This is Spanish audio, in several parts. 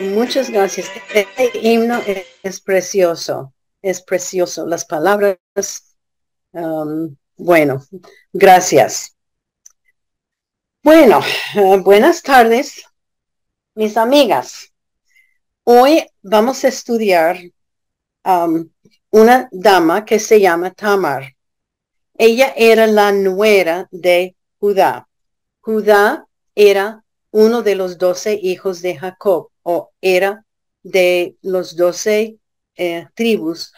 Muchas gracias. Este himno es, precioso, es precioso. Las palabras, um, bueno, gracias. Bueno, eh, buenas tardes, mis amigas. Hoy vamos a estudiar um, una dama que se llama Tamar. Ella era la nuera de Judá. Judá era uno de los doce hijos de Jacob o era de los doce eh, tribus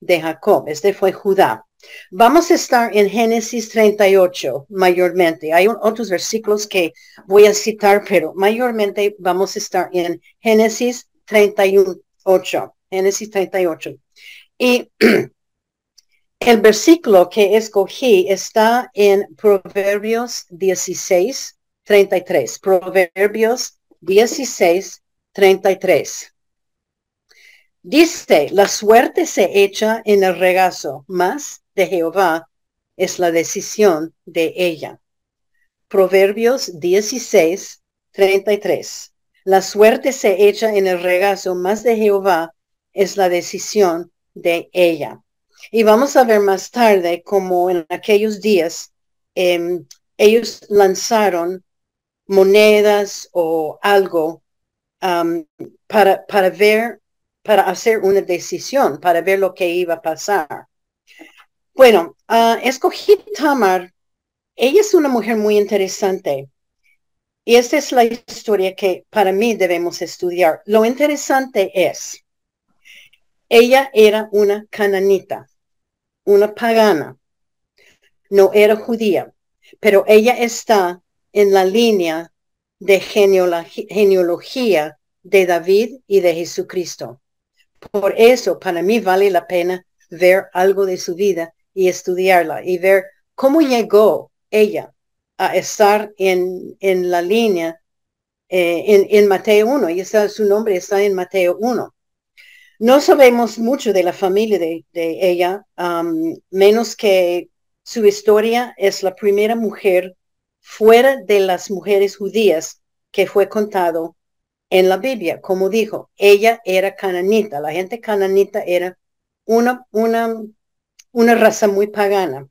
de Jacob. Este fue Judá. Vamos a estar en Génesis 38 mayormente. Hay otros versículos que voy a citar, pero mayormente vamos a estar en Génesis 38. Génesis 38. Y el versículo que escogí está en Proverbios 16, 33. Proverbios 16, 33. Dice, la suerte se echa en el regazo, más de Jehová es la decisión de ella. Proverbios 16, 33. La suerte se echa en el regazo, más de Jehová es la decisión de ella. Y vamos a ver más tarde cómo en aquellos días em, ellos lanzaron monedas o algo para, para ver, para hacer una decisión, para ver lo que iba a pasar. Bueno, uh, escogí Tamar. Ella es una mujer muy interesante. Y esta es la historia que para mí debemos estudiar. Lo interesante es, ella era una cananita, una pagana, no era judía, pero ella está en la línea de genealogía de David y de Jesucristo. Por eso, para mí vale la pena ver algo de su vida y estudiarla y ver cómo llegó ella a estar en, en la línea eh, en, en, Mateo 1. Y está, su nombre está en Mateo 1. No sabemos mucho de la familia de, ella, um, menos que su historia es la primera mujer fuera de las mujeres judías que fue contado en la Biblia. Como dijo, ella era cananita. La gente cananita era una, una, una raza muy pagana.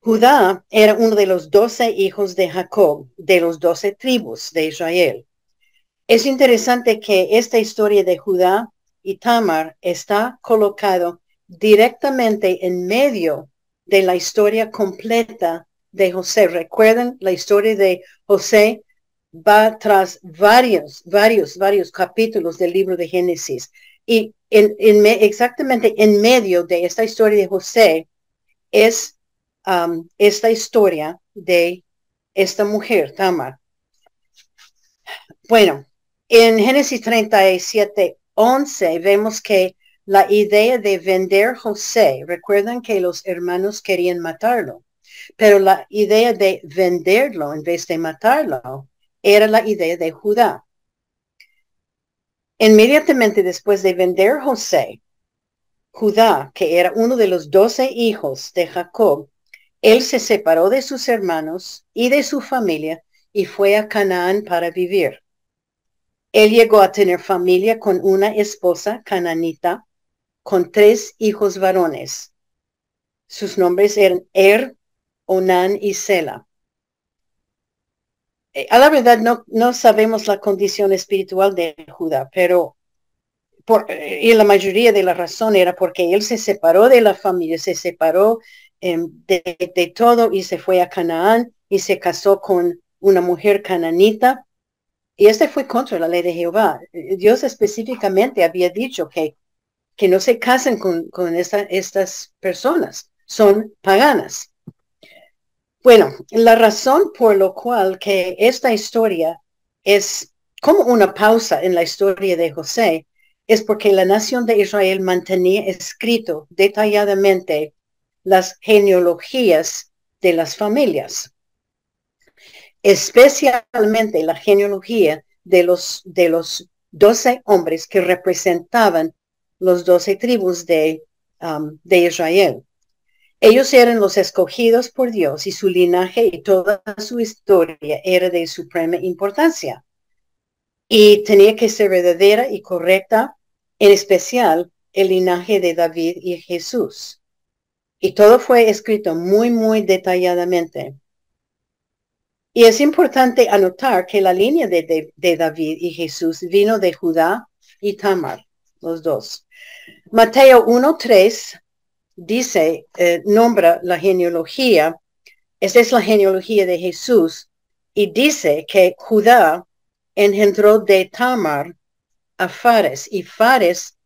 Judá era uno de los doce hijos de Jacob, de los doce tribus de Israel. Es interesante que esta historia de Judá y Tamar está colocado directamente en medio de la historia completa de José. Recuerden, la historia de José va tras varios, varios, varios capítulos del libro de Génesis. Y en, exactamente en medio de esta historia de José es um, esta historia de esta mujer, Tamar. Bueno, en Génesis 37, 11 vemos que la idea de vender José, recuerdan que los hermanos querían matarlo. Pero la idea de venderlo en vez de matarlo era la idea de Judá. Inmediatamente después de vender José, Judá, que era uno de los doce hijos de Jacob, él se separó de sus hermanos y de su familia y fue a Canaán para vivir. Él llegó a tener familia con una esposa cananita, con tres hijos varones. Sus nombres eran Er, Onan y Sela. Eh, a la verdad no, no sabemos la condición espiritual de Judá, pero por, eh, y la mayoría de la razón era porque él se separó de la familia, se separó em, de, todo y se fue a Canaán y se casó con una mujer cananita. Y este fue contra la ley de Jehová. Eh, Dios específicamente había dicho que, que no se casen con, con estas personas, son paganas. Bueno, la razón por lo cual que esta historia es como una pausa en la historia de José es porque la nación de Israel mantenía escrito detalladamente las genealogías de las familias, especialmente la genealogía de los, de los doce hombres que representaban los doce tribus de, um, de Israel. Ellos eran los escogidos por Dios y su linaje y toda su historia era de suprema importancia. Y tenía que ser verdadera y correcta, en especial el linaje de David y Jesús. Y todo fue escrito muy, muy detalladamente. Y es importante anotar que la línea de, David y Jesús vino de Judá y Tamar, los dos. Mateo 1.3 dice, eh, nombra la genealogía, esa es la genealogía de Jesús, y dice que Judá engendró de Tamar a Fares, y Fares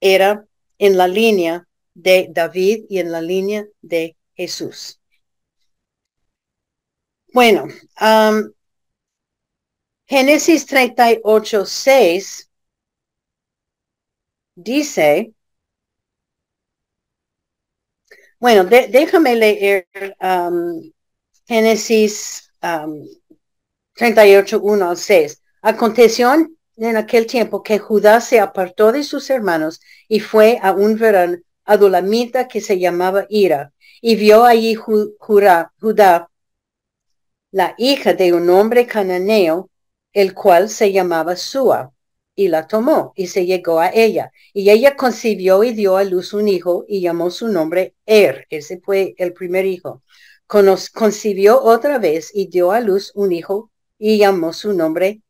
era en la línea de David y en la línea de Jesús. Bueno, um, Génesis 38, 6 dice, bueno, déjame leer um, Génesis um, 38, 1 al 6. Aconteció en aquel tiempo que Judá se apartó de sus hermanos y fue a un verano adulamita que se llamaba Ira, y vio allí Judá la hija de un hombre cananeo, el cual se llamaba Sua, y la tomó y se llegó a ella. Y ella concibió y dio a luz un hijo y llamó su nombre Er. Ese fue el primer hijo. concibió otra vez y dio a luz un hijo y llamó su nombre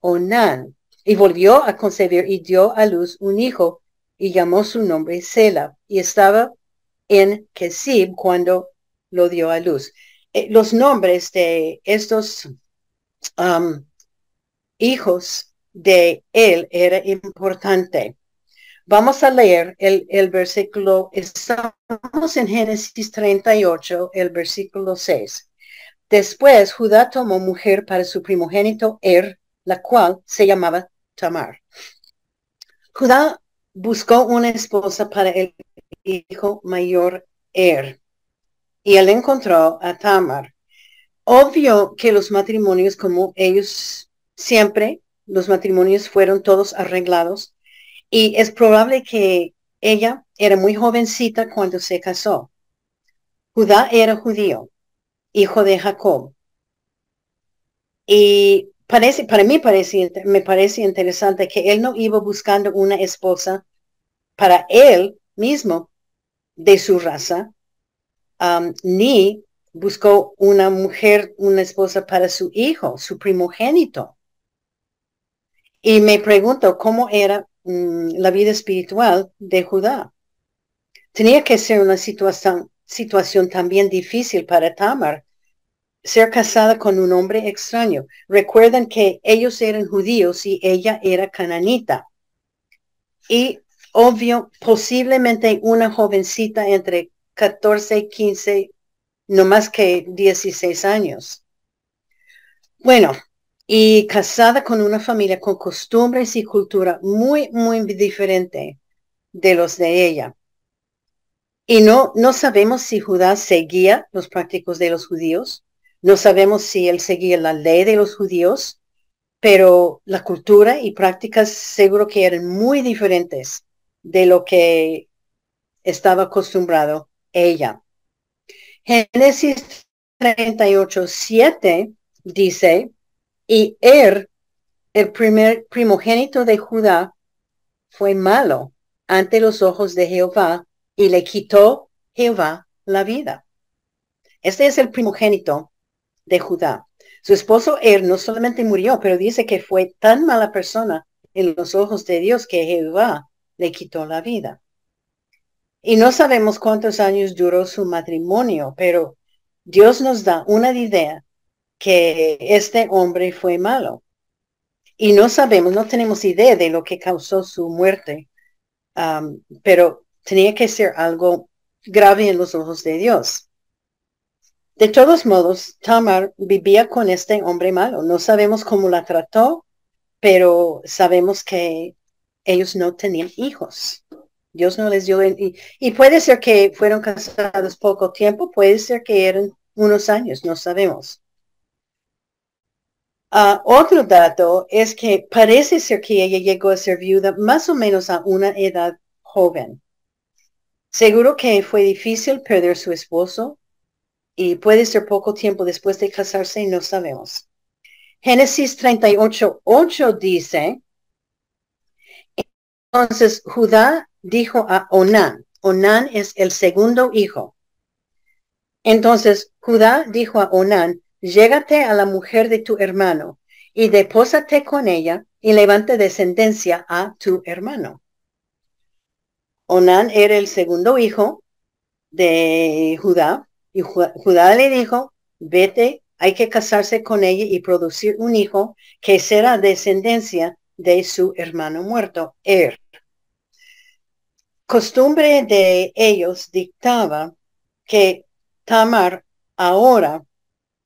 Onan. Y volvió a concebir y dio a luz un hijo y llamó su nombre Sela. Y estaba en Kesib cuando lo dio a luz. Eh, los nombres de estos hijos de él era importante. Vamos a leer el, el, versículo, estamos en Génesis 38, el versículo 6. Después Judá tomó mujer para su primogénito Er, la cual se llamaba Tamar. Judá buscó una esposa para el hijo mayor Er y él encontró a Tamar. Obvio que los matrimonios, como ellos siempre, los matrimonios fueron todos arreglados y es probable que ella era muy jovencita cuando se casó. Judá era judío, hijo de Jacob. Y parece, para mí parece, me parece interesante que él no iba buscando una esposa para él mismo de su raza, ni buscó una mujer, una esposa para su hijo, su primogénito. Y me pregunto cómo era mm, la vida espiritual de Judá. Tenía que ser una situación, situación también difícil para Tamar, ser casada con un hombre extraño. Recuerden que ellos eran judíos y ella era cananita. Y obvio, posiblemente una jovencita entre 14, 15, no más que 16 años. Bueno, y casada con una familia con costumbres y cultura muy, muy diferente de los de ella. Y no, no sabemos si Judá seguía los prácticos de los judíos, no sabemos si él seguía la ley de los judíos, pero la cultura y prácticas seguro que eran muy diferentes de lo que estaba acostumbrado ella. Génesis 38, 7 dice, y Er, el primer primogénito de Judá, fue malo ante los ojos de Jehová y le quitó Jehová la vida. Este es el primogénito de Judá. Su esposo Er no solamente murió, pero dice que fue tan mala persona en los ojos de Dios que Jehová le quitó la vida. Y no sabemos cuántos años duró su matrimonio, pero Dios nos da una idea que este hombre fue malo. Y no sabemos, no tenemos idea de lo que causó su muerte, pero tenía que ser algo grave en los ojos de Dios. De todos modos, Tamar vivía con este hombre malo. No sabemos cómo la trató, pero sabemos que ellos no tenían hijos. Dios no les dio, y, y puede ser que fueron casados poco tiempo, puede ser que eran unos años, no sabemos. Ah, otro dato es que parece ser que ella llegó a ser viuda más o menos a una edad joven. Seguro que fue difícil perder su esposo y puede ser poco tiempo después de casarse no sabemos. Génesis 38, 8 dice, entonces Judá dijo a Onán, Onán es el segundo hijo. Entonces Judá dijo a Onán, llégate a la mujer de tu hermano y depósate con ella y levante descendencia a tu hermano. Onán era el segundo hijo de Judá y Judá le dijo, vete, hay que casarse con ella y producir un hijo que será descendencia de su hermano muerto, Er. Costumbre de ellos dictaba que Tamar ahora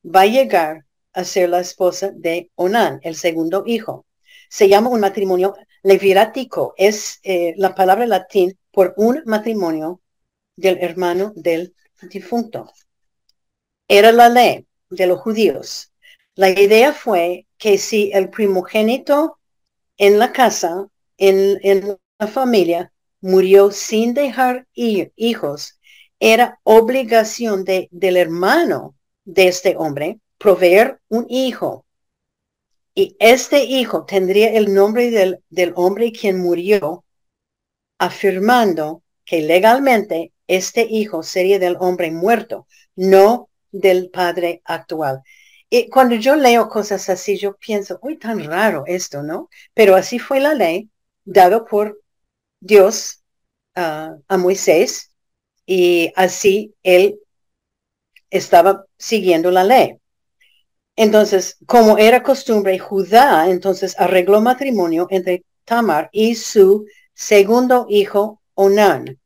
va a llegar a ser la esposa de Onán, el segundo hijo. Se llama un matrimonio levirático, es eh, la palabra latín por un matrimonio del hermano del difunto. Era la ley de los judíos. La idea fue que si el primogénito en la casa, en, en la familia, murió sin dejar hijos, era obligación de, del hermano de este hombre proveer un hijo. Y este hijo tendría el nombre del, del hombre quien murió afirmando que legalmente este hijo sería del hombre muerto, no del padre actual. Y cuando yo leo cosas así, yo pienso, uy, tan raro esto, ¿no? Pero así fue la ley dado por Dios ah, a Moisés y así él estaba siguiendo la ley. Entonces, como era costumbre, Judá entonces arregló matrimonio entre Tamar y su Segundo hijo, Onán.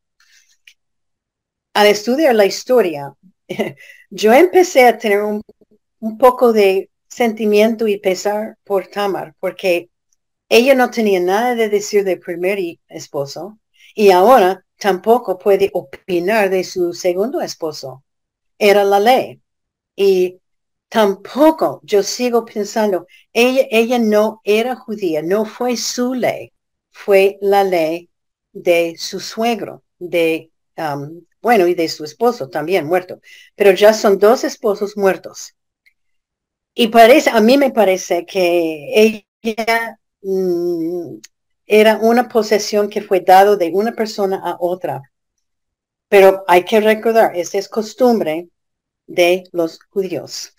Al estudiar la historia, yo empecé a tener un, poco de sentimiento y pesar por Tamar, porque ella no tenía nada de decir del primer esposo y ahora tampoco puede opinar de su segundo esposo. Era la ley. Y tampoco yo sigo pensando, ella, ella no era judía, no fue su ley fue la ley de su suegro, de, um, bueno, y de su esposo también muerto, pero ya son dos esposos muertos. Y parece, a mí me parece que ella mm, era una posesión que fue dado de una persona a otra. Pero hay que recordar, esa es costumbre de los judíos.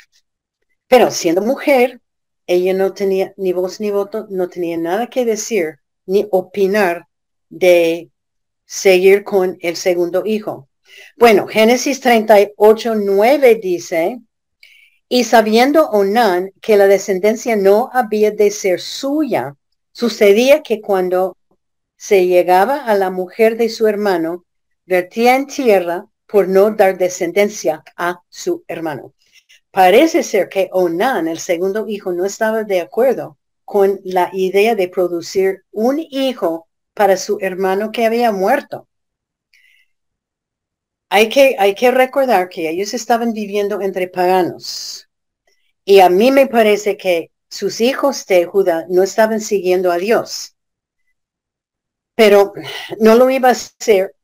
Pero siendo mujer, ella no tenía ni voz ni voto, no tenía nada que decir ni opinar de seguir con el segundo hijo. Bueno, Génesis 38, 9 dice, y sabiendo Onán que la descendencia no había de ser suya, sucedía que cuando se llegaba a la mujer de su hermano, vertía en tierra por no dar descendencia a su hermano. Parece ser que Onán, el segundo hijo, no estaba de acuerdo con la idea de producir un hijo para su hermano que había muerto. Hay que, hay que recordar que ellos estaban viviendo entre paganos. Y a mí me parece que sus hijos de Judá no estaban siguiendo a Dios. Pero no lo iba a ser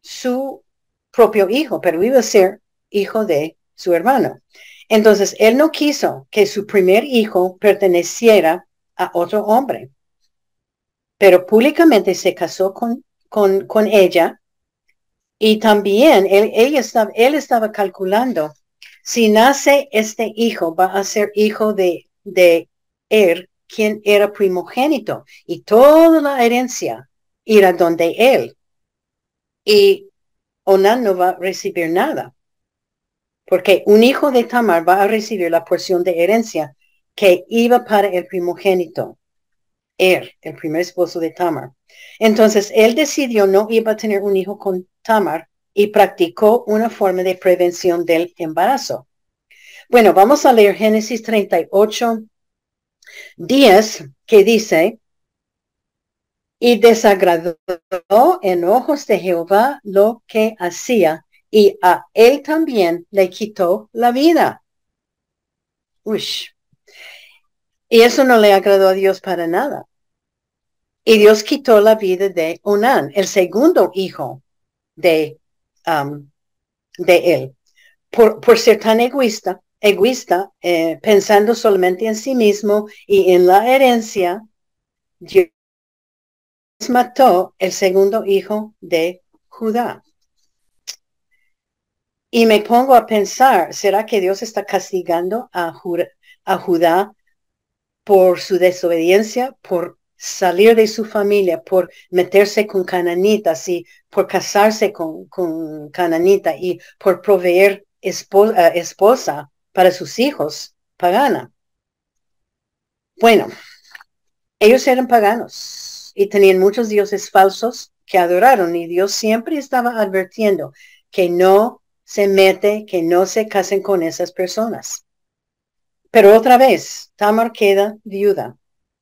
su propio hijo, pero iba a ser hijo de su hermano. Entonces, él no quiso que su primer hijo perteneciera a otro hombre. Pero públicamente se casó con, con, con ella y también él, estaba, él estaba calculando, si nace este hijo, va a ser hijo de, de él, quien era primogénito, y toda la herencia irá donde él. Y Onan no va a recibir nada, porque un hijo de Tamar va a recibir la porción de herencia que iba para el primogénito, Er, el primer esposo de Tamar. Entonces, él decidió no iba a tener un hijo con Tamar y practicó una forma de prevención del embarazo. Bueno, vamos a leer Génesis 38, 10, que dice, y desagradó en ojos de Jehová lo que hacía, y a él también le quitó la vida. Uy, Y eso no le agradó a Dios para nada. Y Dios quitó la vida de Onán, el segundo hijo de, um, de él, por, por ser tan egoísta, egoísta eh, pensando solamente en sí mismo y en la herencia, Dios mató el segundo hijo de Judá. Y me pongo a pensar, ¿será que Dios está castigando a, a Judá por su desobediencia, por salir de su familia, por meterse con cananitas y por casarse con, cananita y por proveer esposa, esposa para sus hijos pagana? Bueno, ellos eran paganos y tenían muchos dioses falsos que adoraron y Dios siempre estaba advirtiendo que no se mete, que no se casen con esas personas. Pero otra vez, Tamar queda viuda,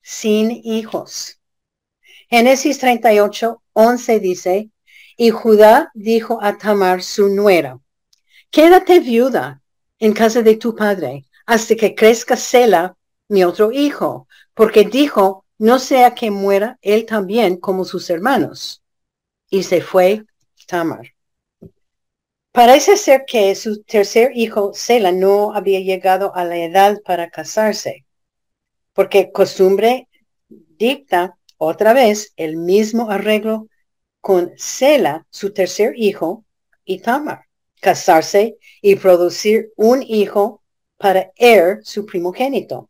sin hijos. Génesis 38, 11 dice, y Judá dijo a Tamar, su nuera, quédate viuda en casa de tu padre hasta que crezca Sela, mi otro hijo, porque dijo, no sea que muera él también como sus hermanos. Y se fue Tamar. Parece ser que su tercer hijo, Sela, no había llegado a la edad para casarse, porque costumbre dicta otra vez el mismo arreglo con Sela, su tercer hijo, y Tamar, casarse y producir un hijo para Er, su primogénito.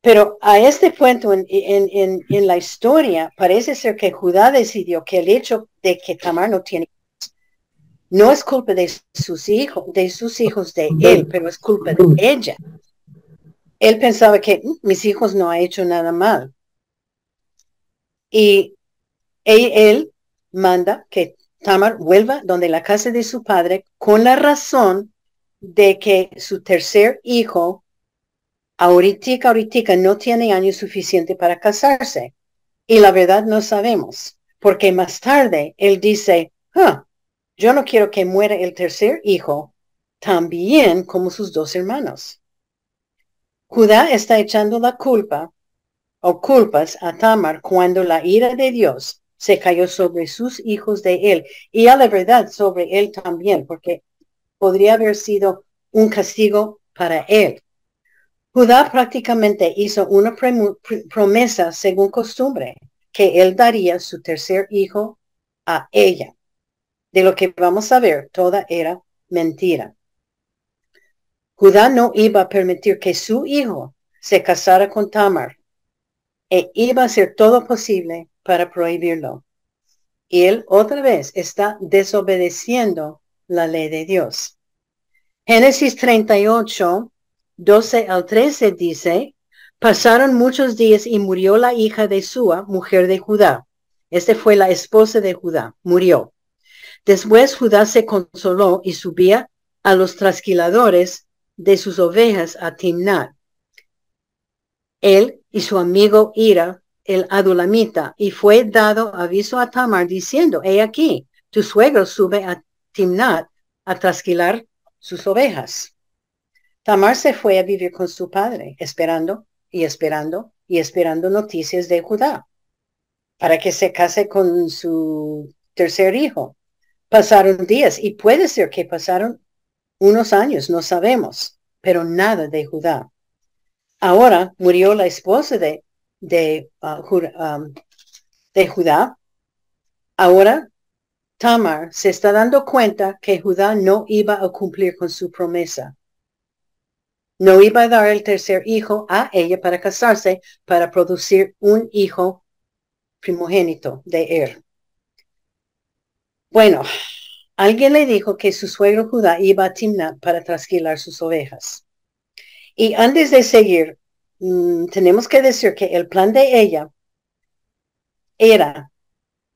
Pero a este punto en, en, la historia parece ser que Judá decidió que el hecho de que Tamar no tiene no es culpa de sus hijos, de sus hijos de él, pero es culpa de ella. Él pensaba que mm, mis hijos no han hecho nada mal. Y él, manda que Tamar vuelva donde la casa de su padre con la razón de que su tercer hijo ahorita, ahorita no tiene años suficiente para casarse. Y la verdad no sabemos, porque más tarde él dice, yo no quiero que muera el tercer hijo también como sus dos hermanos. Judá está echando la culpa o culpas a Tamar cuando la ira de Dios se cayó sobre sus hijos de él y a la verdad sobre él también, porque podría haber sido un castigo para él. Judá prácticamente hizo una promesa según costumbre, que él daría su tercer hijo a ella de lo que vamos a ver, toda era mentira. Judá no iba a permitir que su hijo se casara con Tamar e iba a hacer todo posible para prohibirlo. Y él otra vez está desobedeciendo la ley de Dios. Génesis 38, 12 al 13 dice, pasaron muchos días y murió la hija de Sua, mujer de Judá. Esta fue la esposa de Judá, murió. Después Judá se consoló y subía a los trasquiladores de sus ovejas a Timnat. Él y su amigo Ira, el adulamita, y fue dado aviso a Tamar diciendo, he aquí, tu suegro sube a Timnat a trasquilar sus ovejas. Tamar se fue a vivir con su padre, esperando y esperando y esperando noticias de Judá, para que se case con su tercer hijo. Pasaron días y puede ser que pasaron unos años, no sabemos, pero nada de Judá. Ahora murió la esposa de, de, um, de Judá. Ahora Tamar se está dando cuenta que Judá no iba a cumplir con su promesa. No iba a dar el tercer hijo a ella para casarse, para producir un hijo primogénito de él. Bueno, alguien le dijo que su suegro Judá iba a Timnat para trasquilar sus ovejas. Y antes de seguir, mm, tenemos que decir que el plan de ella era,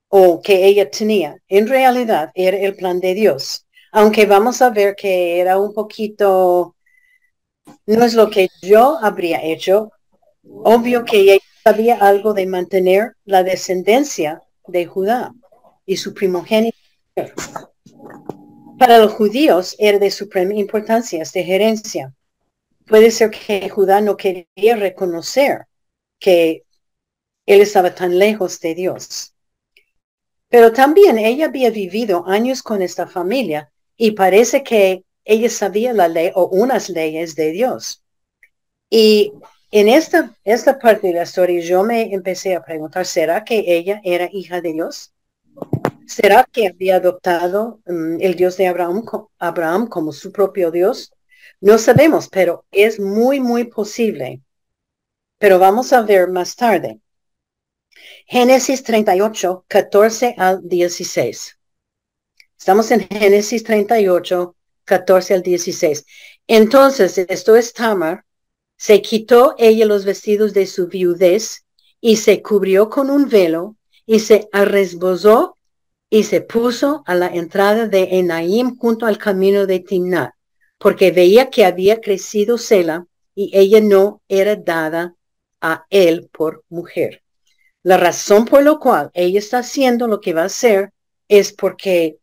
o que ella tenía, en realidad era el plan de Dios. Aunque vamos a ver que era un poquito, no es lo que yo habría hecho. Obvio que ella sabía algo de mantener la descendencia de Judá y su primogénito para los judíos era de suprema importancia esta gerencia. puede ser que Judá no quería reconocer que él estaba tan lejos de Dios. Pero también ella había vivido años con esta familia y parece que ella sabía la ley o unas leyes de Dios. Y en esta, esta parte de la historia yo me empecé a preguntar, ¿será que ella era hija de Dios? ¿Será que había adoptado mm, el Dios de Abraham, Abraham como su propio Dios? No sabemos, pero es muy, muy posible. Pero vamos a ver más tarde. Génesis 38, 14 al 16. Estamos en Génesis 38, 14 al 16. Entonces, esto es Tamar, se quitó ella los vestidos de su viudez y se cubrió con un velo y se arresbozó y se puso a la entrada de Enaim junto al camino de Timnat, porque veía que había crecido Sela y ella no era dada a él por mujer. La razón por la cual ella está haciendo lo que va a hacer es porque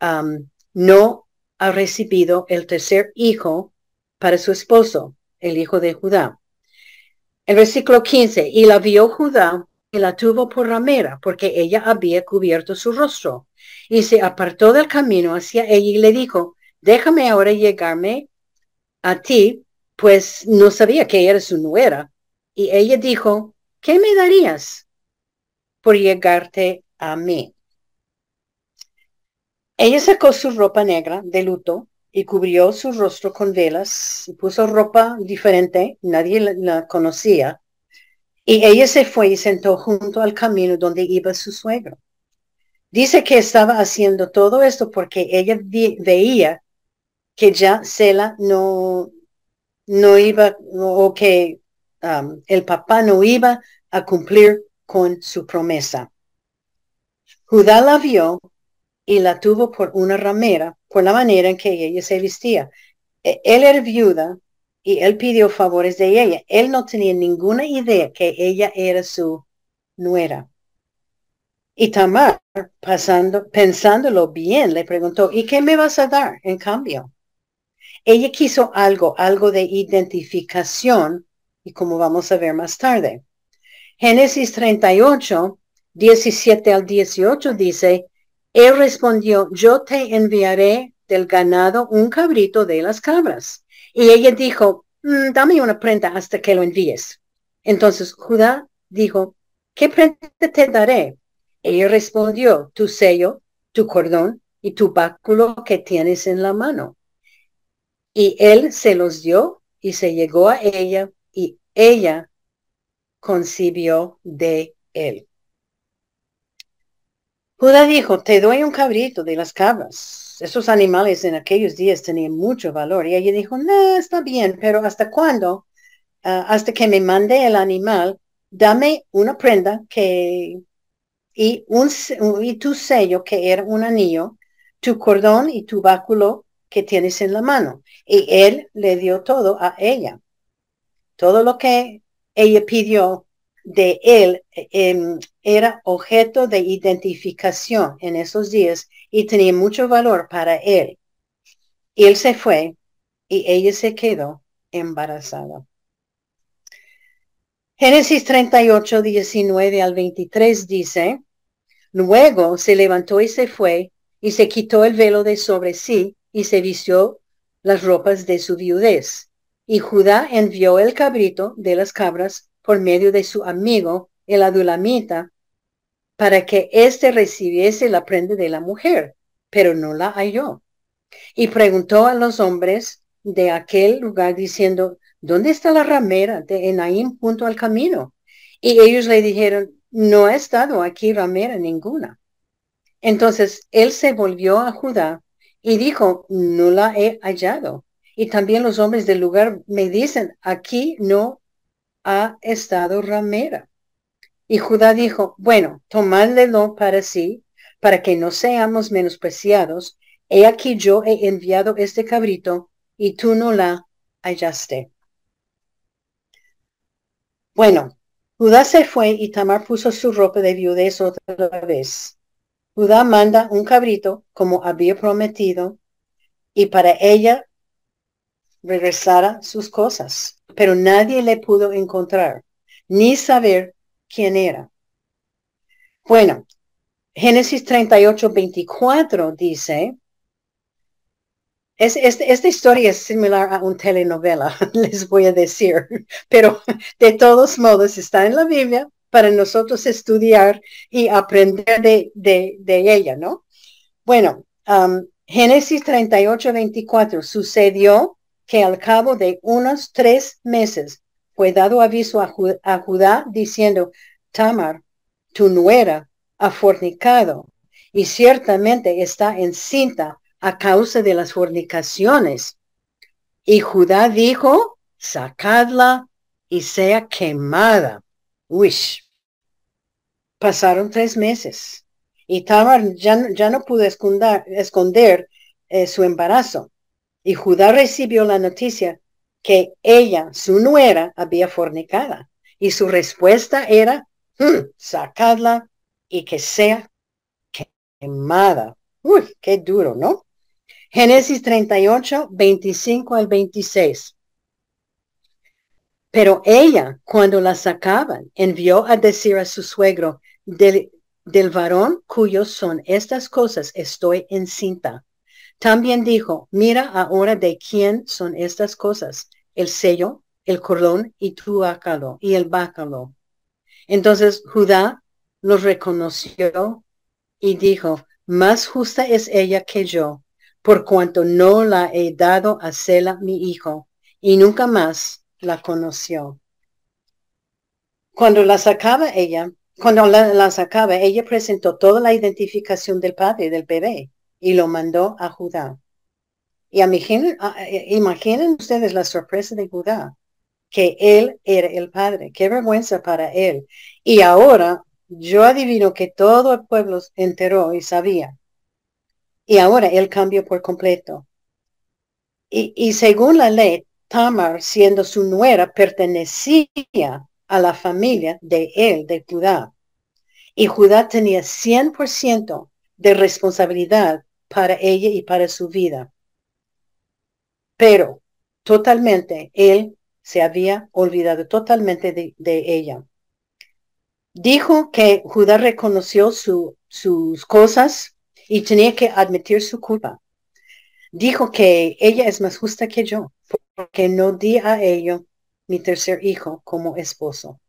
um, no ha recibido el tercer hijo para su esposo, el hijo de Judá. El versículo 15, y la vio Judá y la tuvo por ramera, porque ella había cubierto su rostro, y se apartó del camino hacia ella y le dijo, déjame ahora llegarme a ti, pues no sabía que eres su nuera. Y ella dijo, ¿qué me darías por llegarte a mí? Ella sacó su ropa negra de luto y cubrió su rostro con velas y puso ropa diferente, nadie la, conocía. Y ella se fue y sentó junto al camino donde iba su suegro. Dice que estaba haciendo todo esto porque ella veía que ya Sela no, no iba, o que um, el papá no iba a cumplir con su promesa. Judá la vio y la tuvo por una ramera por la manera en que ella se vestía. E, él era viuda y él pidió favores de ella. Él no tenía ninguna idea que ella era su nuera. Y Tamar, pasando, pensándolo bien, le preguntó, ¿y qué me vas a dar en cambio? Ella quiso algo, algo de identificación, y como vamos a ver más tarde. Génesis 38, 17 al 18 dice, él respondió, yo te enviaré del ganado un cabrito de las cabras. Y ella dijo, mm, dame una prenda hasta que lo envíes. Entonces Judá dijo, ¿qué prenda te daré? Ella respondió, tu sello, tu cordón y tu báculo que tienes en la mano. Y él se los dio y se llegó a ella y ella concibió de él. Judá dijo, te doy un cabrito de las cabras. Esos animales en aquellos días tenían mucho valor. Y ella dijo, no, está bien, pero ¿hasta cuándo? Ah, hasta que me mande el animal, dame una prenda que y, un, y tu sello que era un anillo, tu cordón y tu báculo que tienes en la mano. Y él le dio todo a ella. Todo lo que ella pidió de él em, era objeto de identificación en esos días y tenía mucho valor para él. Él se fue y ella se quedó embarazada. Génesis 38, 19 al 23 dice, Luego se levantó y se fue y se quitó el velo de sobre sí y se vistió las ropas de su viudez. Y Judá envió el cabrito de las cabras por medio de su amigo, el adulamita, para que éste recibiese la prenda de la mujer, pero no la halló. Y preguntó a los hombres de aquel lugar diciendo, ¿dónde está la ramera de Enaim junto al camino? Y ellos le dijeron, no ha estado aquí ramera ninguna. Entonces él se volvió a Judá y dijo, no la he hallado. Y también los hombres del lugar me dicen, aquí no ha estado ramera. Y Judá dijo, bueno, tomadlo para sí, para que no seamos menospreciados. He aquí yo he enviado este cabrito y tú no la hallaste. Bueno, Judá se fue y Tamar puso su ropa de viudez otra vez. Judá manda un cabrito como había prometido y para ella regresara sus cosas, pero nadie le pudo encontrar, ni saber quién era. Bueno, Génesis 38, 24 dice, es, esta historia es similar a una telenovela, les voy a decir, pero de todos modos está en la Biblia para nosotros estudiar y aprender de, de, ella, ¿no? Bueno, um, Génesis 38, 24, sucedió que al cabo de unos tres meses fue dado aviso a, Judá diciendo, Tamar, tu nuera, ha fornicado y ciertamente está encinta a causa de las fornicaciones. Y Judá dijo, sacadla y sea quemada. Uy, pasaron tres meses y Tamar ya, ya no pudo esconder, esconder eh, su embarazo. Y Judá recibió la noticia que ella, su nuera, había fornicada. Y su respuesta era, hmm, sacadla y que sea quemada. Uy, qué duro, ¿no? Génesis 38, 25 al 26. Pero ella, cuando la sacaban, envió a decir a su suegro, del, del varón cuyos son estas cosas estoy encinta. También dijo, mira ahora de quién son estas cosas, el sello, el cordón y tu bácalo, y el bácalo. Entonces Judá los reconoció y dijo, más justa es ella que yo, por cuanto no la he dado a Sela mi hijo, y nunca más la conoció. Cuando la sacaba ella, cuando la, sacaba, ella presentó toda la identificación del padre del bebé y lo mandó a Judá. Y imaginen, eh, imaginen ustedes la sorpresa de Judá, que él era el padre. Qué vergüenza para él. Y ahora yo adivino que todo el pueblo enteró y sabía. Y ahora él cambió por completo. Y, y según la ley, Tamar, siendo su nuera, pertenecía a la familia de él, de Judá. Y Judá tenía 100% de responsabilidad para ella y para su vida. Pero totalmente, él se había olvidado totalmente de, ella. Dijo que Judá reconoció su, sus cosas y tenía que admitir su culpa. Dijo que ella es más justa que yo, porque no di a ello mi tercer hijo como esposo.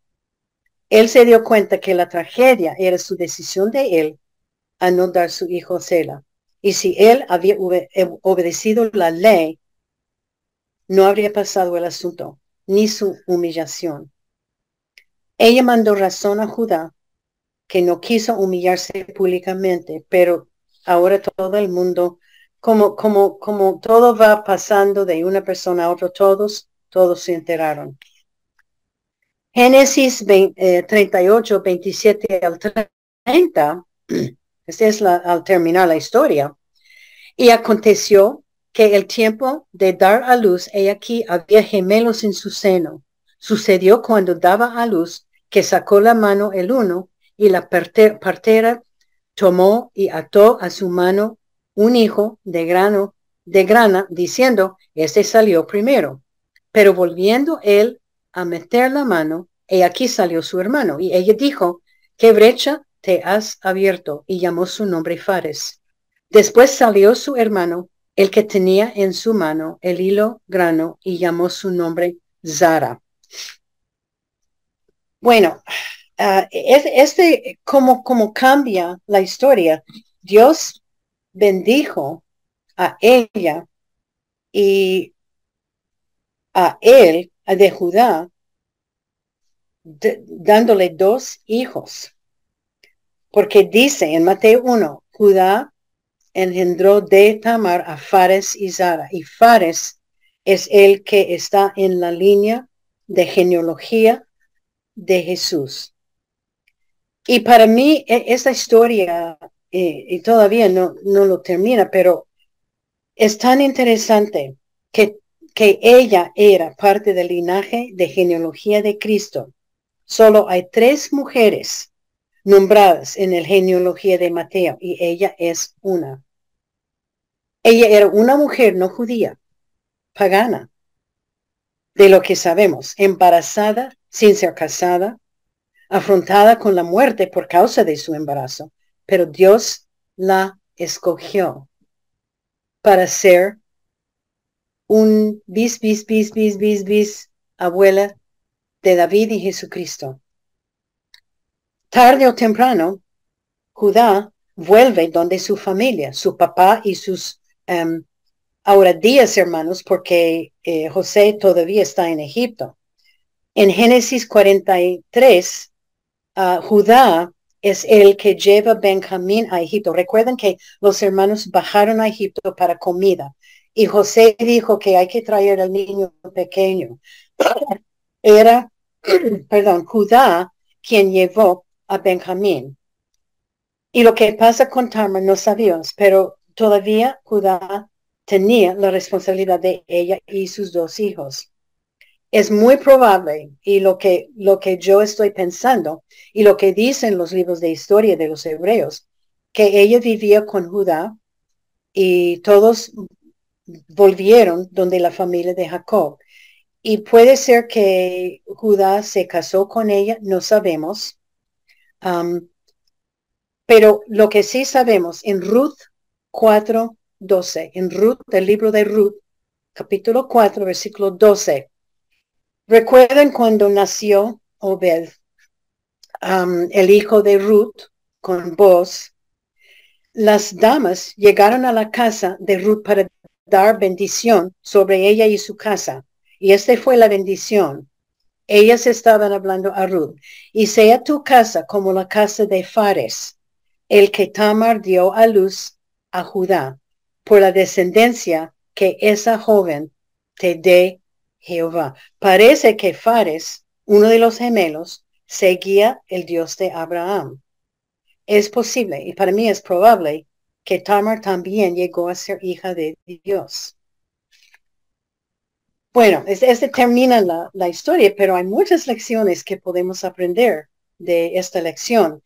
Él se dio cuenta que la tragedia era su decisión de él a no dar su hijo Sela. Y si él había obedecido la ley, no habría pasado el asunto, ni su humillación. Ella mandó razón a Judá, que no quiso humillarse públicamente, pero ahora todo el mundo, como, como, como todo va pasando de una persona a otra, todos, todos se enteraron. Génesis 38, 27 eh, al 30, esta es la, al terminar la historia, y aconteció que el tiempo de dar a luz, he aquí había gemelos en su seno. Sucedió cuando daba a luz que sacó la mano el uno y la partera tomó y ató a su mano un hijo de grano, de grana, diciendo, este salió primero. Pero volviendo él a meter la mano, y aquí salió su hermano. Y ella dijo, ¿qué brecha te has abierto? Y llamó su nombre Fares. Después salió su hermano, el que tenía en su mano el hilo grano, y llamó su nombre Zara. Bueno, uh, este, como, como cambia la historia, Dios bendijo a ella y a él, de Judá, dándole dos hijos. Porque dice en Mateo 1, Judá engendró de Tamar a Fares y Zara. Y Fares es el que está en la línea de genealogía de Jesús. Y para mí, e, esta historia, eh, y todavía no, no lo termina, pero es tan interesante que, que ella era parte del linaje de genealogía de Cristo. Solo hay tres mujeres nombradas en el genealogía de Mateo y ella es una. Ella era una mujer no judía, pagana, de lo que sabemos, embarazada sin ser casada, afrontada con la muerte por causa de su embarazo, pero Dios la escogió para ser un bis, bis, bis, bis, bis, bis abuela de David y Jesucristo. Tarde o temprano, Judá vuelve donde su familia, su papá y sus um, ahora diez hermanos, porque eh, José todavía está en Egipto. En Génesis 43, uh, Judá es el que lleva Benjamín a Egipto. Recuerden que los hermanos bajaron a Egipto para comida y José dijo que hay que traer al niño pequeño. Era, perdón, Judá quien llevó a Benjamín. Y lo que pasa con Tamar no sabíamos, pero todavía Judá tenía la responsabilidad de ella y sus dos hijos. Es muy probable, y lo que, lo que yo estoy pensando, y lo que dicen los libros de historia de los hebreos, que ella vivía con Judá y todos volvieron donde la familia de Jacob. Y puede ser que Judá se casó con ella, no sabemos. Pero lo que sí sabemos en Ruth 4, 12, en Ruth, el libro de Ruth, capítulo 4, versículo 12. Recuerden cuando nació Obed, el hijo de Ruth, con voz. Las damas llegaron a la casa de Ruth para dar bendición sobre ella y su casa. Y esta fue la bendición. Ellas estaban hablando a Ruth. Y sea tu casa como la casa de Fares, el que Tamar dio a luz a Judá, por la descendencia que esa joven te dé Jehová. Parece que Fares, uno de los gemelos, seguía el Dios de Abraham. Es posible, y para mí es probable, que Tamar también llegó a ser hija de Dios. Bueno, este, termina la, la, historia, pero hay muchas lecciones que podemos aprender de esta lección.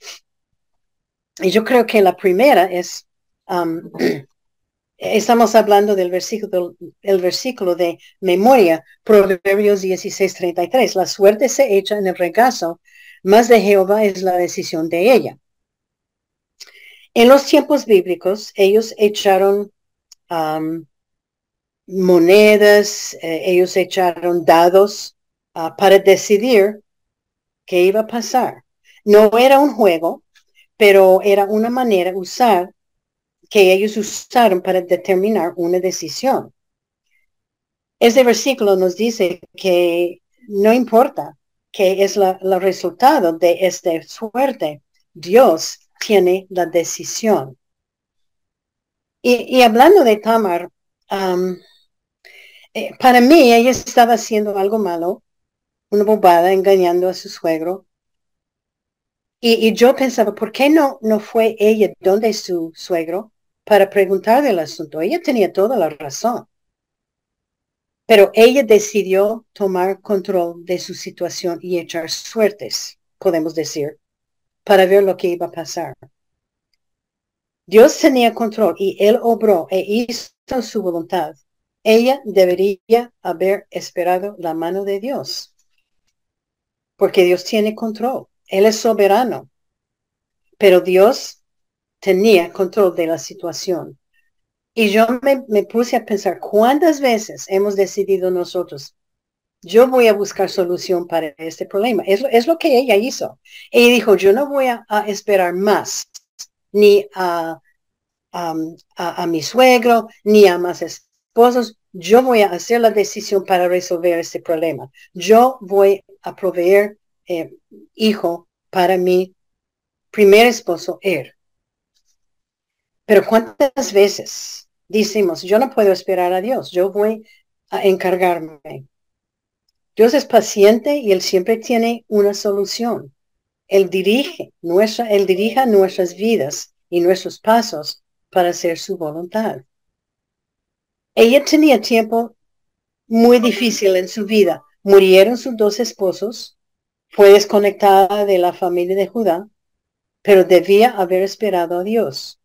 Y yo creo que la primera es, um, estamos hablando del versículo, el versículo de memoria, Proverbios 16:33. La suerte se echa en el regazo, más de Jehová es la decisión de ella. En los tiempos bíblicos, ellos echaron um, monedas, eh, ellos echaron dados ah, para decidir qué iba a pasar. No era un juego, pero era una manera usar que ellos usaron para determinar una decisión. Este versículo nos dice que no importa qué es el resultado de esta suerte, Dios tiene la decisión. Y, hablando de Tamar, eh, para mí ella estaba haciendo algo malo, una bobada, engañando a su suegro. Y, yo pensaba, ¿por qué no, no fue ella donde su suegro para preguntar del asunto? Ella tenía toda la razón. Pero ella decidió tomar control de su situación y echar suertes, podemos decir, para ver lo que iba a pasar. Dios tenía control y él obró e hizo su voluntad. Ella debería haber esperado la mano de Dios. Porque Dios tiene control. Él es soberano. Pero Dios tenía control de la situación. Y yo me, puse a pensar, ¿cuántas veces hemos decidido nosotros yo voy a buscar solución para este problema. Es, es lo que ella hizo. Ella dijo, yo no voy a, esperar más ni a, a, mi suegro, ni a más Yo voy a hacer la decisión para resolver este problema. Yo voy a proveer eh, hijo para mi primer esposo, él. Pero ¿cuántas veces decimos, yo no puedo esperar a Dios, yo voy a encargarme? Dios es paciente y Él siempre tiene una solución. Él dirige, nuestra, él dirija nuestras vidas y nuestros pasos para hacer su voluntad. Ella tenía tiempo muy difícil en su vida. Murieron sus dos esposos, fue desconectada de la familia de Judá, pero debía haber esperado a Dios.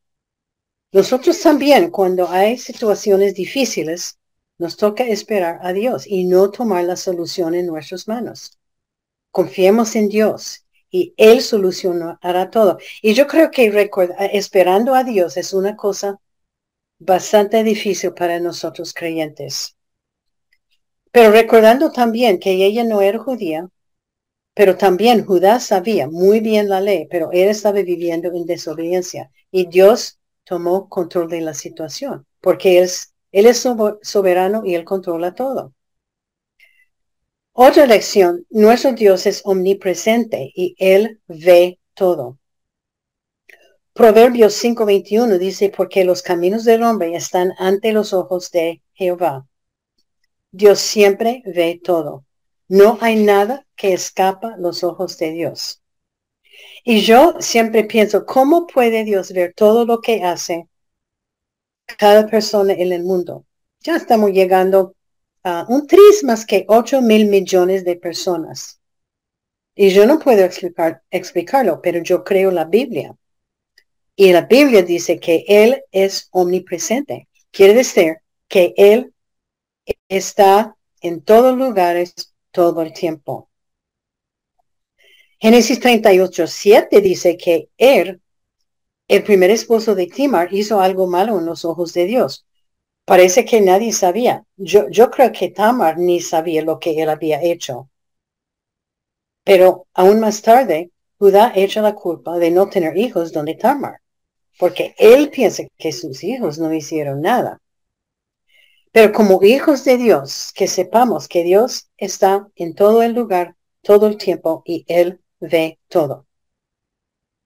Nosotros también, cuando hay situaciones difíciles, Nos toca esperar a Dios y no tomar la solución en nuestras manos. Confiemos en Dios y Él solucionará todo. Y yo creo que esperando a Dios es una cosa bastante difícil para nosotros creyentes. Pero recordando también que ella no era judía, pero también Judá sabía muy bien la ley, pero él estaba viviendo en desobediencia y Dios tomó control de la situación, porque él, él es soberano y él controla todo. Otra lección, nuestro Dios es omnipresente y él ve todo. Proverbios 5:21 dice, porque los caminos del hombre están ante los ojos de Jehová. Dios siempre ve todo. No hay nada que escapa los ojos de Dios. Y yo siempre pienso, ¿cómo puede Dios ver todo lo que hace cada persona en el mundo? Ya estamos llegando a un tris más que 8 mil millones de personas. Y yo no puedo explicar, explicarlo, pero yo creo la Biblia. Y la Biblia dice que Él es omnipresente. Quiere decir que Él está en todos lugares todo el tiempo. Génesis 38, 7 dice que él, el primer esposo de Timar, hizo algo malo en los ojos de Dios. Parece que nadie sabía. Yo, creo que Tamar ni sabía lo que él había hecho. Pero aún más tarde, Judá echa la culpa de no tener hijos donde Tamar, porque él piensa que sus hijos no hicieron nada. Pero como hijos de Dios, que sepamos que Dios está en todo el lugar, todo el tiempo, y Él ve todo.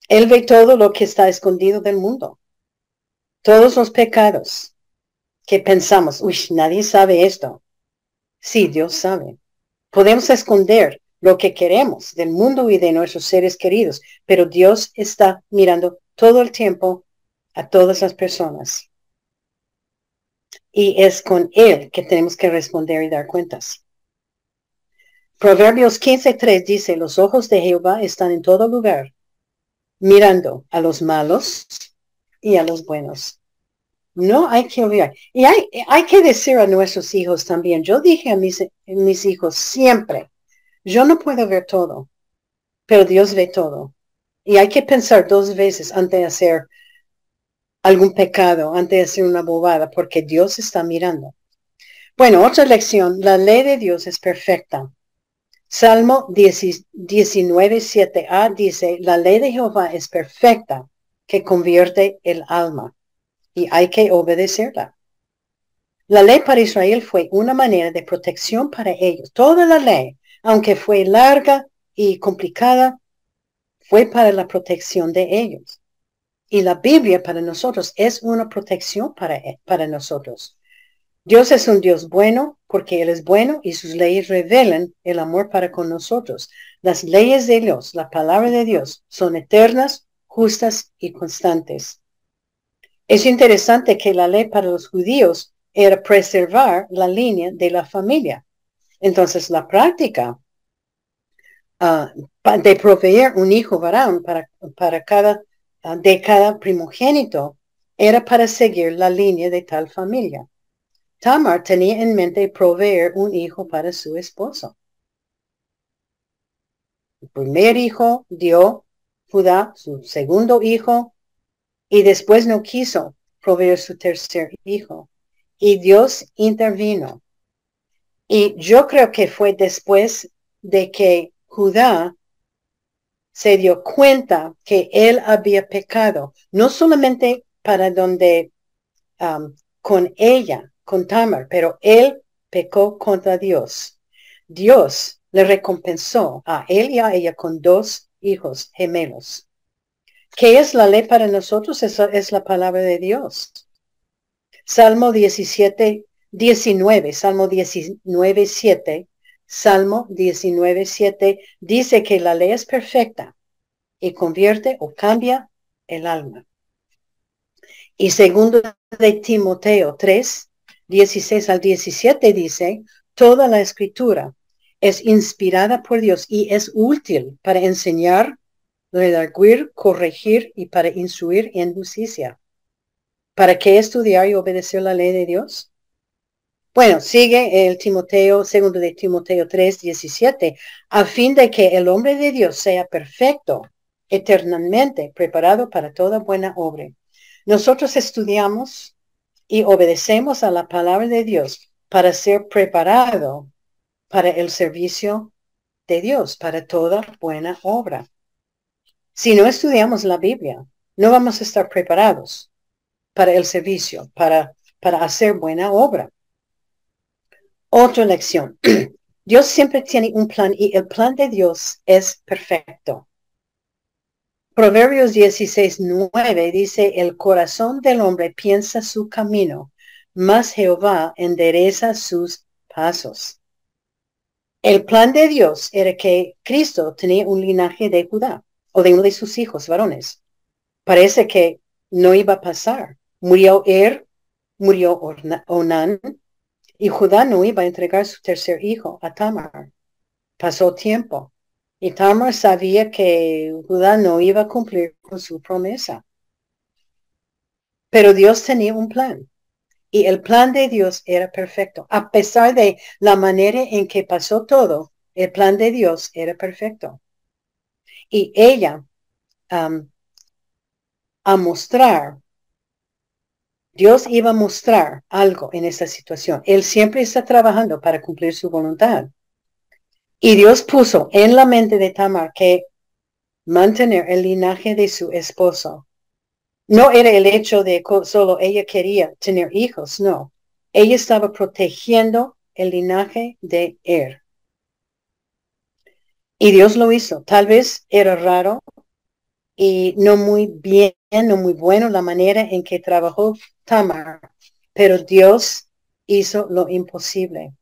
Él ve todo lo que está escondido del mundo. Todos los pecados que pensamos, uy, nadie sabe esto. Sí, Dios sabe. Podemos esconder lo que queremos del mundo y de nuestros seres queridos, pero Dios está mirando todo el tiempo a todas las personas y es con Él que tenemos que responder y dar cuentas. Proverbios 15.3 dice, los ojos de Jehová están en todo lugar, mirando a los malos y a los buenos. No hay que olvidar. Y hay, hay que decir a nuestros hijos también, yo dije a mis, mis hijos siempre, yo no puedo ver todo, pero Dios ve todo. Y hay que pensar dos veces antes de hacer algún pecado antes de hacer una bobada, porque Dios está mirando. Bueno, otra lección, la ley de Dios es perfecta. Salmo 19, 7a dice, la ley de Jehová es perfecta, que convierte el alma, y hay que obedecerla. La ley para Israel fue una manera de protección para ellos. Toda la ley, aunque fue larga y complicada, fue para la protección de ellos. Y la Biblia para nosotros es una protección para, para nosotros. Dios es un Dios bueno porque Él es bueno y sus leyes revelan el amor para con nosotros. Las leyes de Dios, la palabra de Dios, son eternas, justas y constantes. Es interesante que la ley para los judíos era preservar la línea de la familia. Entonces la práctica ah, de proveer un hijo varón para, para cada de cada primogénito era para seguir la línea de tal familia. Tamar tenía en mente proveer un hijo para su esposo. El primer hijo dio Judá su segundo hijo y después no quiso proveer su tercer hijo. Y Dios intervino. Y yo creo que fue después de que Judá se dio cuenta que él había pecado, no solamente para donde um, con ella, con Tamar, pero él pecó contra Dios. Dios le recompensó a él y a ella con dos hijos gemelos. ¿Qué es la ley para nosotros? Esa es la palabra de Dios. Salmo 17, 19, Salmo 19, 7 Salmo 19.7 dice que la ley es perfecta y convierte o cambia el alma. Y segundo de Timoteo 3, 16 al 17 dice, toda la escritura es inspirada por Dios y es útil para enseñar, redarguir, corregir y para instruir en justicia. ¿Para qué estudiar y obedecer la ley de Dios? Bueno, sigue el Timoteo, segundo de Timoteo 3, 17, a fin de que el hombre de Dios sea perfecto, eternamente preparado para toda buena obra. Nosotros estudiamos y obedecemos a la palabra de Dios para ser preparado para el servicio de Dios, para toda buena obra. Si no estudiamos la Biblia, no vamos a estar preparados para el servicio, para, para hacer buena obra. Otra lección. Dios siempre tiene un plan y el plan de Dios es perfecto. Proverbios 16, 9 dice, el corazón del hombre piensa su camino, mas Jehová endereza sus pasos. El plan de Dios era que Cristo tenía un linaje de Judá o de uno de sus hijos varones. Parece que no iba a pasar. Murió Er, murió Onan, y Judá no iba a entregar su tercer hijo a Tamar. Pasó tiempo. Y Tamar sabía que Judá no iba a cumplir con su promesa. Pero Dios tenía un plan. Y el plan de Dios era perfecto. A pesar de la manera en que pasó todo, el plan de Dios era perfecto. Y ella, a mostrar Dios iba a mostrar algo en esta situación. Él siempre está trabajando para cumplir su voluntad. Y Dios puso en la mente de Tamar que mantener el linaje de su esposo. No era el hecho de solo ella quería tener hijos, no. Ella estaba protegiendo el linaje de Er. Y Dios lo hizo. Tal vez era raro y no muy bien, no muy bueno la manera en que trabajó Tamar, pero Dios hizo lo imposible.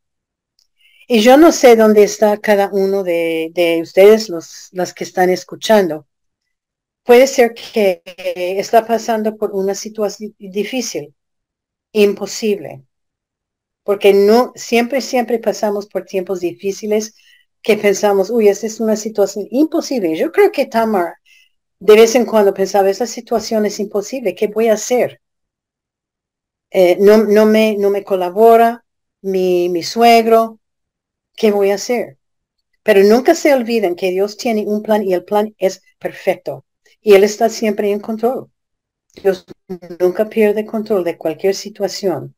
Y yo no sé dónde está cada uno de, ustedes, los, las que están escuchando. Puede ser que está pasando por una situación difícil, imposible, porque no siempre, siempre pasamos por tiempos difíciles que pensamos, uy, esta es una situación imposible. Yo creo que Tamar de vez en cuando pensaba, esa situación es imposible, ¿qué voy a hacer? Eh, no, no, me, no me colabora mi, mi suegro, ¿qué voy a hacer? Pero nunca se olviden que Dios tiene un plan y el plan es perfecto. Y Él está siempre en control. Dios nunca pierde control de cualquier situación.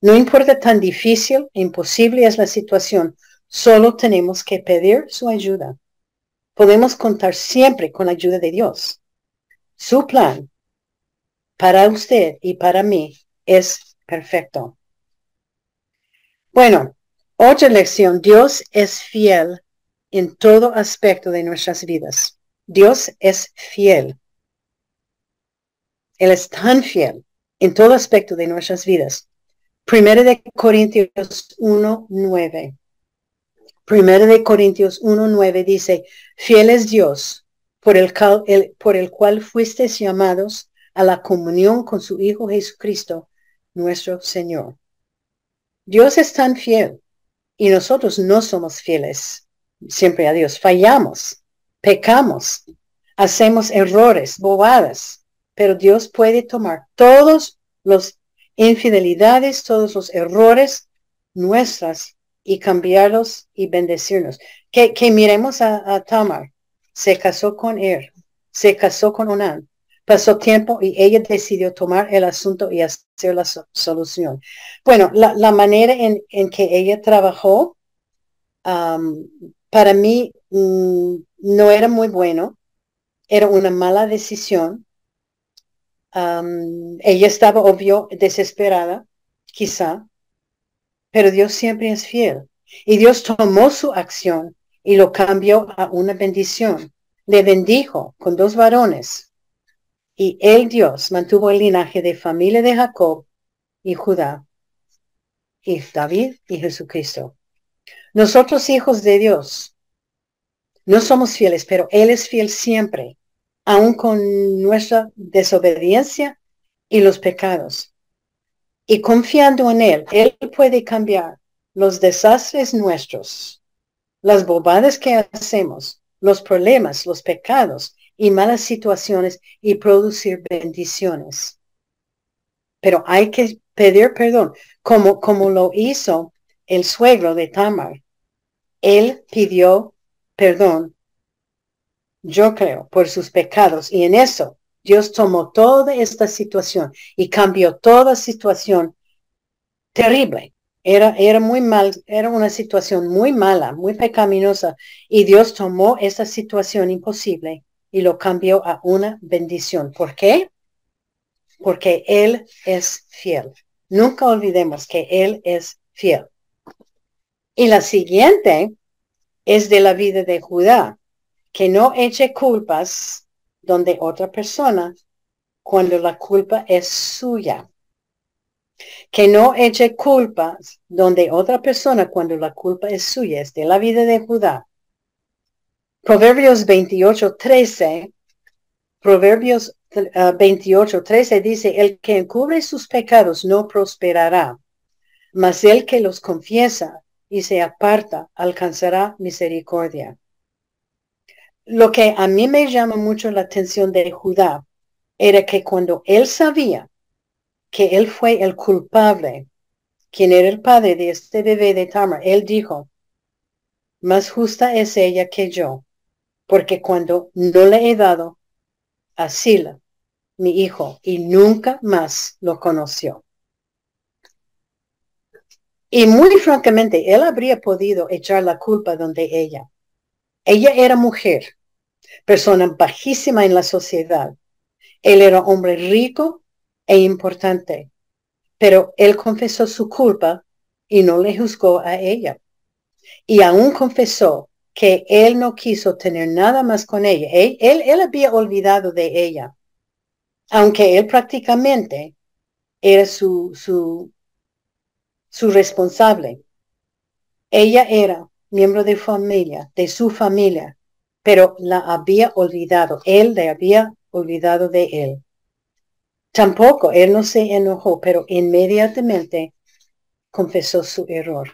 No importa tan difícil e imposible es la situación, solo tenemos que pedir su ayuda. Podemos contar siempre con la ayuda de Dios. Su plan para usted y para mí es perfecto. Bueno, otra lección. Dios es fiel en todo aspecto de nuestras vidas. Dios es fiel. Él es tan fiel en todo aspecto de nuestras vidas. Primero de Corintios 1, 9. Primero de Corintios 1, 9 dice, fiel es Dios, por el, por el cual fuisteis llamados a la comunión con su Hijo Jesucristo, nuestro Señor. Dios es tan fiel y nosotros no somos fieles siempre a Dios. Fallamos, pecamos, hacemos errores, bobadas, pero Dios puede tomar todos los infidelidades, todos los errores nuestras y cambiarlos y bendecirnos. Que, que miremos a, Tamar. Se casó con él, se casó con Onan, Pasó tiempo y ella decidió tomar el asunto y hacer la solución. Bueno, la, manera en, que ella trabajó, para mí mm, no era muy bueno. Era una mala decisión. ella estaba, obvio, desesperada, quizá, pero Dios siempre es fiel. Y Dios tomó su acción y lo cambió a una bendición. Le bendijo con dos varones y el Dios mantuvo el linaje de familia de Jacob y Judá, y David y Jesucristo. Nosotros hijos de Dios no somos fieles, pero Él es fiel siempre, aun con nuestra desobediencia y los pecados. Y confiando en Él, Él puede cambiar los desastres nuestros, las bobadas que hacemos, los problemas, los pecados, y malas situaciones y producir bendiciones. pero hay que pedir perdón, como, como lo hizo el suegro de Tamar. Él pidió perdón, yo creo, por sus pecados. Y en eso Dios tomó toda esta situación y cambió toda situación terrible. Era, era muy mal, era una situación muy mala, muy pecaminosa. Y Dios tomó esa situación imposible y lo cambió a una bendición. ¿Por qué? Porque Él es fiel. Nunca olvidemos que Él es fiel. Y la siguiente es de la vida de Judá, que no eche culpas donde otra persona cuando la culpa es suya. Que no eche culpas donde otra persona cuando la culpa es suya. Es de la vida de Judá. Proverbios 28, 13. Proverbios 28, 13 dice, el que encubre sus pecados no prosperará, mas el que los confiesa y se aparta alcanzará misericordia. Lo que a mí me llama mucho la atención de Judá era que cuando él sabía que él fue el culpable, quien era el padre de este bebé de Tamar, él dijo, más justa es ella que yo, porque cuando no le he dado a Sila, mi hijo, y nunca más lo conoció. Y muy francamente, él habría podido echar la culpa donde ella. Ella era mujer, persona bajísima en la sociedad. Él era hombre rico e importante, pero él confesó su culpa y no le juzgó a ella. Y aún confesó que él no quiso tener nada más con ella. Él, él, había olvidado de ella, aunque él prácticamente era su, su, su responsable. Ella era miembro de familia, de su familia, pero la había olvidado. Él le había olvidado de él. Tampoco, él no se enojó, pero inmediatamente confesó su error.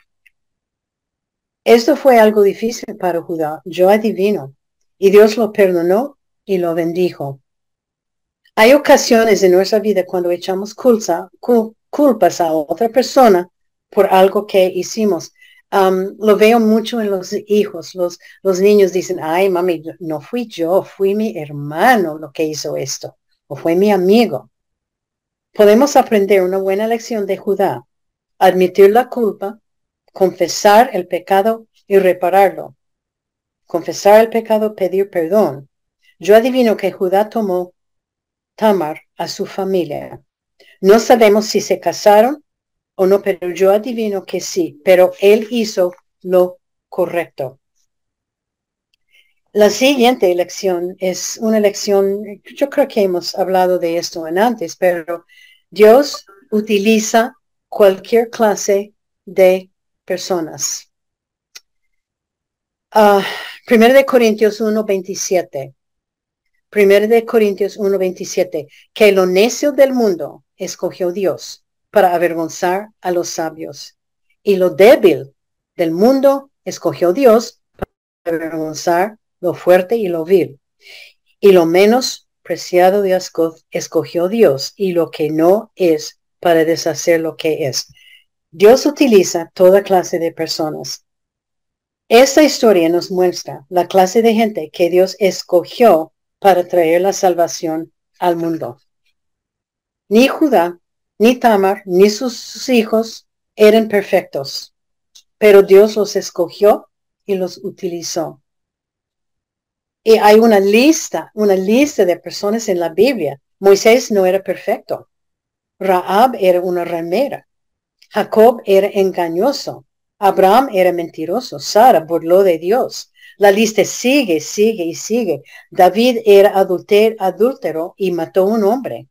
Esto fue algo difícil para Judá, yo adivino, y Dios lo perdonó y lo bendijo. Hay ocasiones en nuestra vida cuando echamos culpas a otra persona por algo que hicimos. Lo veo mucho en los hijos. Los, los niños dicen, ay, mami, no fui yo, fui mi hermano lo que hizo esto, o fue mi amigo. Podemos aprender una buena lección de Judá, admitir la culpa, confesar el pecado y repararlo. Confesar el pecado, pedir perdón. Yo adivino que Judá tomó Tamar a su familia. No sabemos si se casaron o no, pero yo adivino que sí, pero él hizo lo correcto. La siguiente elección es una elección, yo creo que hemos hablado de esto antes, pero Dios utiliza cualquier clase de personas. Uh, Primero de Corintios 1.27. Primero de Corintios 1.27. Que lo necio del mundo escogió Dios para avergonzar a los sabios. Y lo débil del mundo escogió Dios para avergonzar lo fuerte y lo vil. Y lo menos preciado de escogió Dios y lo que no es para deshacer lo que es Dios utiliza toda clase de personas. Esta historia nos muestra la clase de gente que Dios escogió para traer la salvación al mundo. Ni Judá, ni Tamar, ni sus hijos eran perfectos, pero Dios los escogió y los utilizó. Y hay una lista, una lista de personas en la Biblia. Moisés no era perfecto. Raab era una ramera. Jacob era engañoso. Abraham era mentiroso. Sara burló de Dios. La lista sigue, sigue y sigue. David era adúltero y mató un hombre.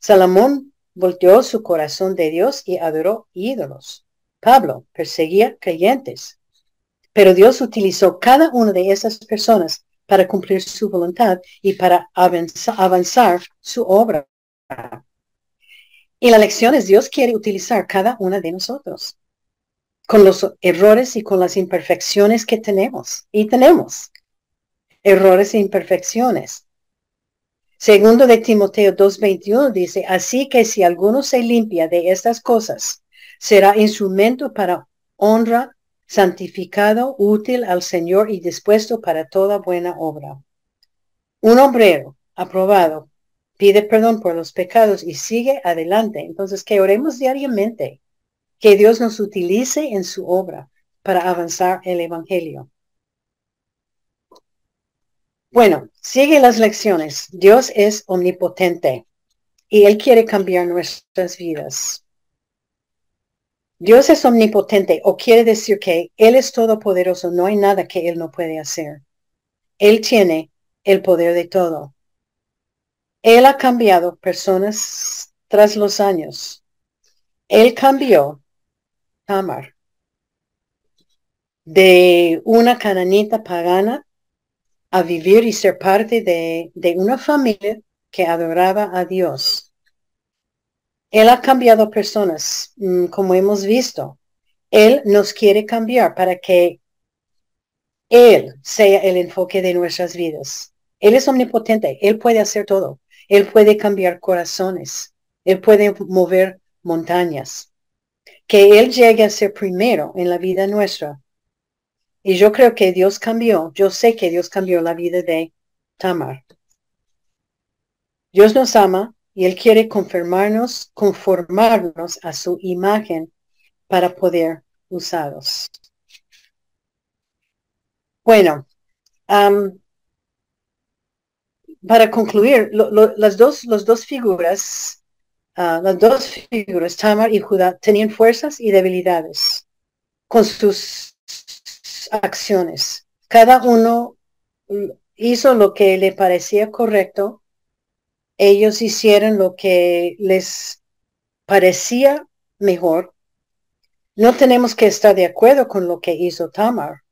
Salomón volteó su corazón de Dios y adoró ídolos. Pablo perseguía creyentes. Pero Dios utilizó cada una de esas personas para cumplir su voluntad y para avanzar su obra. Y la lección es Dios quiere utilizar cada una de nosotros con los errores y con las imperfecciones que tenemos. Y tenemos errores e imperfecciones. Segundo de Timoteo 2.21 dice, así que si alguno se limpia de estas cosas, será instrumento para honra, santificado, útil al Señor y dispuesto para toda buena obra. Un obrero aprobado pide perdón por los pecados y sigue adelante. Entonces, que oremos diariamente, que Dios nos utilice en su obra para avanzar el Evangelio. Bueno, sigue las lecciones. Dios es omnipotente y Él quiere cambiar nuestras vidas. Dios es omnipotente o quiere decir que Él es todopoderoso, no hay nada que Él no puede hacer. Él tiene el poder de todo. Él ha cambiado personas tras los años. Él cambió Tamar de una cananita pagana a vivir y ser parte de, de una familia que adoraba a Dios. Él ha cambiado personas, mm, como hemos visto. Él nos quiere cambiar para que Él sea el enfoque de nuestras vidas. Él es omnipotente, Él puede hacer todo. Él puede cambiar corazones, Él puede mover montañas. Que Él llegue a ser primero en la vida nuestra. Y yo creo que Dios cambió, yo sé que Dios cambió la vida de Tamar. Dios nos ama, y Él quiere confirmarnos, conformarnos a su imagen para poder usarlos. Bueno, para concluir, las dos, los dos figuras, ah, las dos figuras, Tamar y Judá, tenían fuerzas y debilidades con sus acciones. Cada uno hizo lo que le parecía correcto ellos hicieron lo que les parecía mejor. No tenemos que estar de acuerdo con lo que hizo Tamar,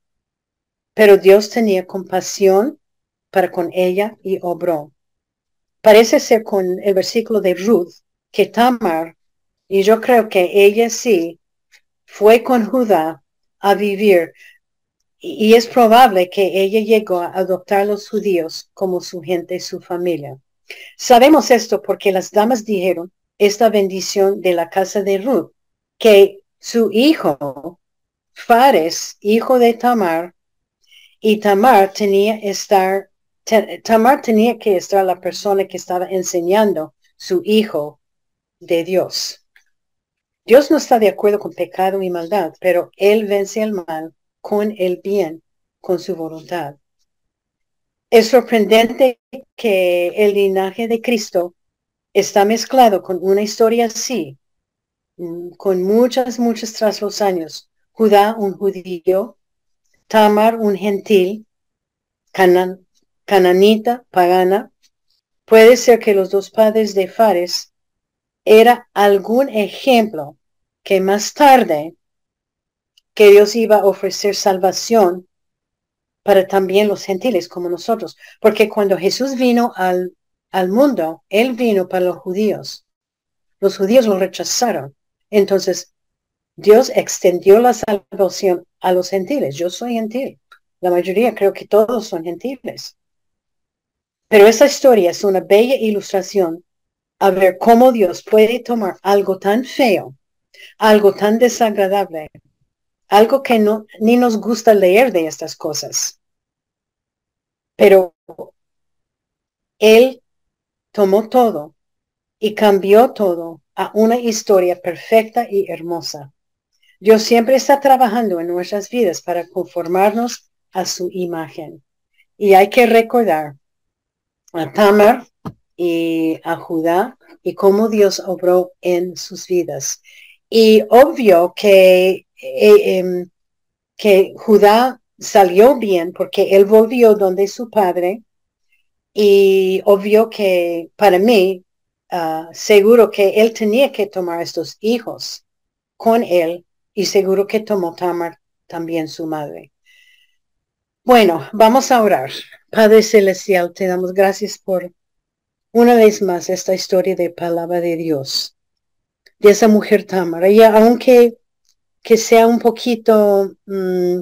pero Dios tenía compasión para con ella y obró. Parece ser con el versículo de Ruth que Tamar, y yo creo que ella sí, fue con Judá a vivir y es probable que ella llegó a adoptar a los judíos como su gente, su familia. Sabemos esto porque las damas dijeron esta bendición de la casa de Ruth, que su hijo, Fares, hijo de Tamar, y Tamar tenía, estar, Tamar tenía que estar la persona que estaba enseñando su hijo de Dios. Dios no está de acuerdo con pecado y maldad, pero Él vence el mal con el bien, con su voluntad. Es sorprendente que el linaje de Cristo está mezclado con una historia así, mm, con muchas, muchas tras los años. Judá, un judío, Tamar, un gentil, cananita, pagana. Puede ser que los dos padres de Fares era algún ejemplo que más tarde que Dios iba a ofrecer salvación para también los gentiles como nosotros, porque cuando Jesús vino al, al mundo, Él vino para los judíos. Los judíos lo rechazaron. Entonces, Dios extendió la salvación a los gentiles. Yo soy gentil. La mayoría creo que todos son gentiles. Pero esa historia es una bella ilustración a ver cómo Dios puede tomar algo tan feo, algo tan desagradable, algo que no, ni nos gusta leer de estas cosas. Pero Él tomó todo y cambió todo a una historia perfecta y hermosa. Dios siempre está trabajando en nuestras vidas para conformarnos a su imagen. Y hay que recordar a Tamar y a Judá y cómo Dios obró en sus vidas. Y obvio que eh, em, que Judá salió bien porque él volvió donde su padre y obvio que para mí, ah, seguro que él tenía que tomar estos hijos con él y seguro que tomó Tamar también su madre. Bueno, vamos a orar. Padre Celestial, te damos gracias por una vez más esta historia de palabra de Dios, de esa mujer Tamar. Ella, aunque que sea un poquito mm,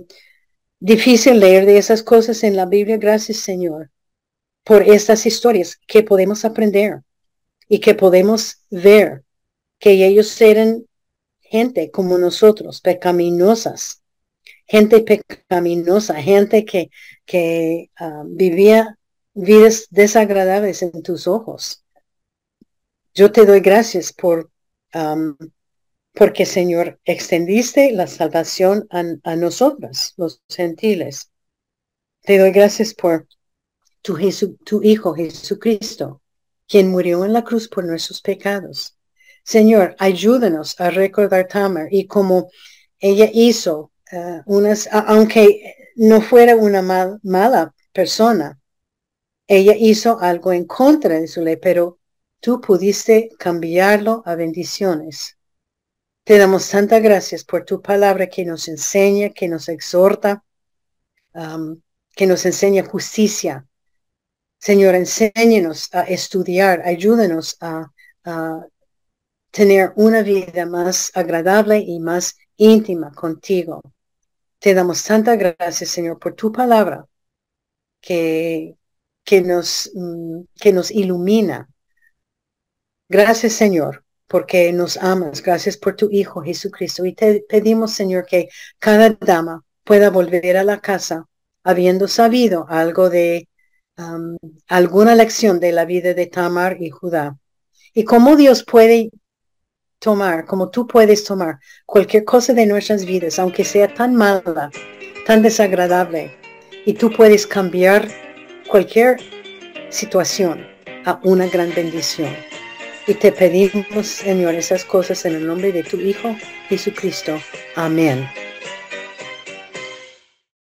difícil leer de esas cosas en la Biblia. Gracias, Señor. por estas historias que podemos aprender y que podemos ver que ellos eran gente como nosotros, pecaminosas, gente pecaminosa, gente que, que ah, vivía vidas desagradables en tus ojos. Yo te doy gracias por, porque Señor, extendiste la salvación a, a nosotros, los gentiles. Te doy gracias por tu, tu Hijo Jesucristo, quien murió en la cruz por nuestros pecados. Señor, ayúdanos a recordar Tamar y como ella hizo uh, unas, aunque no fuera una mala persona, ella hizo algo en contra de su ley, pero tú pudiste cambiarlo a bendiciones. Te damos tanta gracias por tu palabra que nos enseña, que nos exhorta, que nos enseña justicia. Señor, enséñenos a estudiar, ayúdenos a, a tener una vida más agradable y más íntima contigo. Te damos tanta gracias, Señor, por tu palabra que, que, nos, mm, que nos ilumina. Gracias, Señor, porque nos amas. Gracias por tu Hijo Jesucristo. Y te pedimos, Señor, que cada dama pueda volver a la casa habiendo sabido algo de alguna lección de la vida de Tamar y Judá. Y cómo Dios puede tomar, como tú puedes tomar cualquier cosa de nuestras vidas, aunque sea tan mala, tan desagradable, y tú puedes cambiar cualquier situación a una gran bendición. Y te pedimos, Señor, esas cosas en el nombre de tu Hijo Jesucristo. Amén.